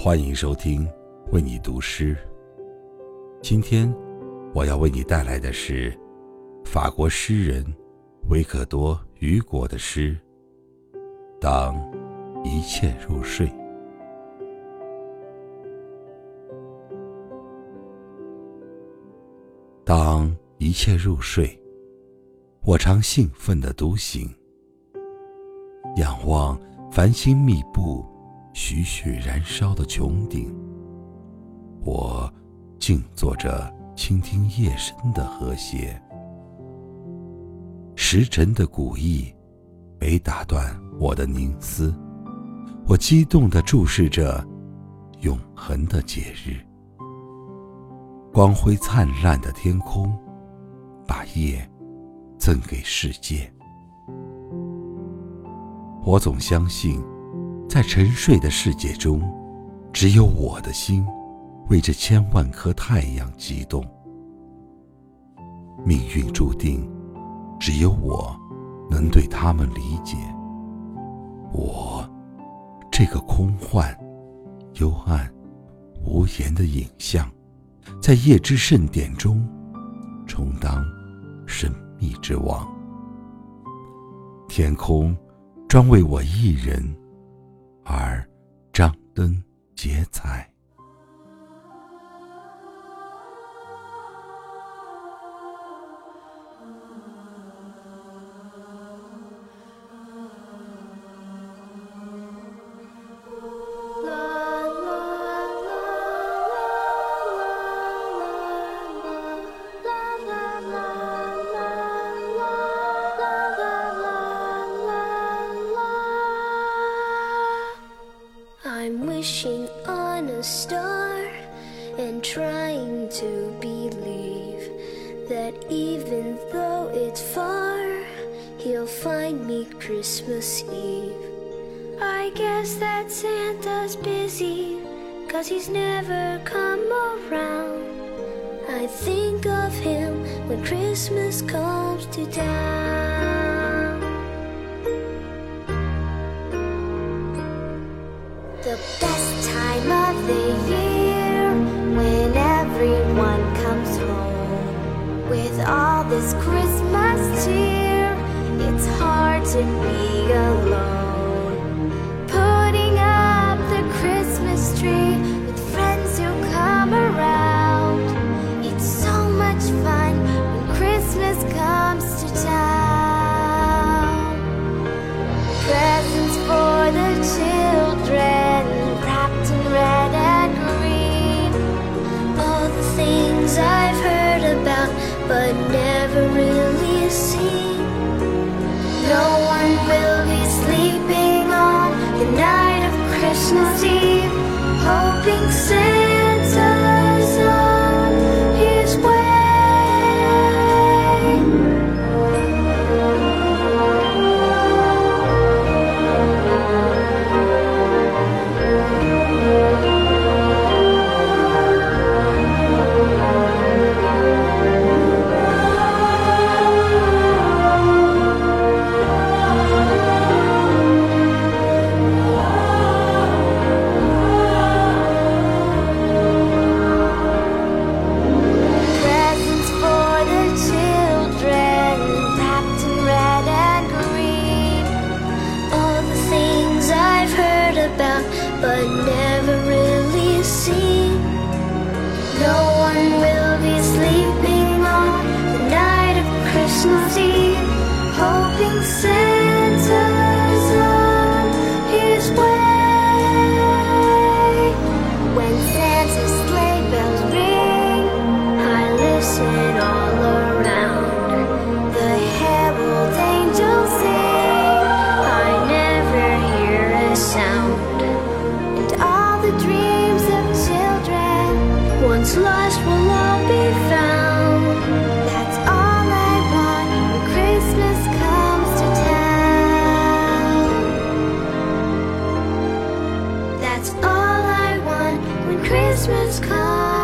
欢迎收听为你读诗。今天我要为你带来的是法国诗人维克多·雨果的诗《当一切入睡》。当一切入睡，我常兴奋地独醒，仰望繁星密布。徐徐燃烧的穹顶，我静坐着倾听夜深的和谐。时辰的古意没打断我的凝思，我激动地注视着永恒的节日。光辉灿烂的天空，把夜赠给世界。我总相信。在沉睡的世界中，只有我的心为这千万颗太阳激动。命运注定，只有我能对他们理解。我这个空幻、幽暗、无言的影像，在夜之盛典中充当神秘之王。天空专为我一人。而张灯结彩。Wishing on a star and trying to believe that even though it's far, he'll find me Christmas Eve. I guess that Santa's busy, cause he's never come around. I think of him when Christmas comes to town. The best time of the year when everyone comes home with all this Christmas cheer. It's hard to be alone. 私の人 Christmas card.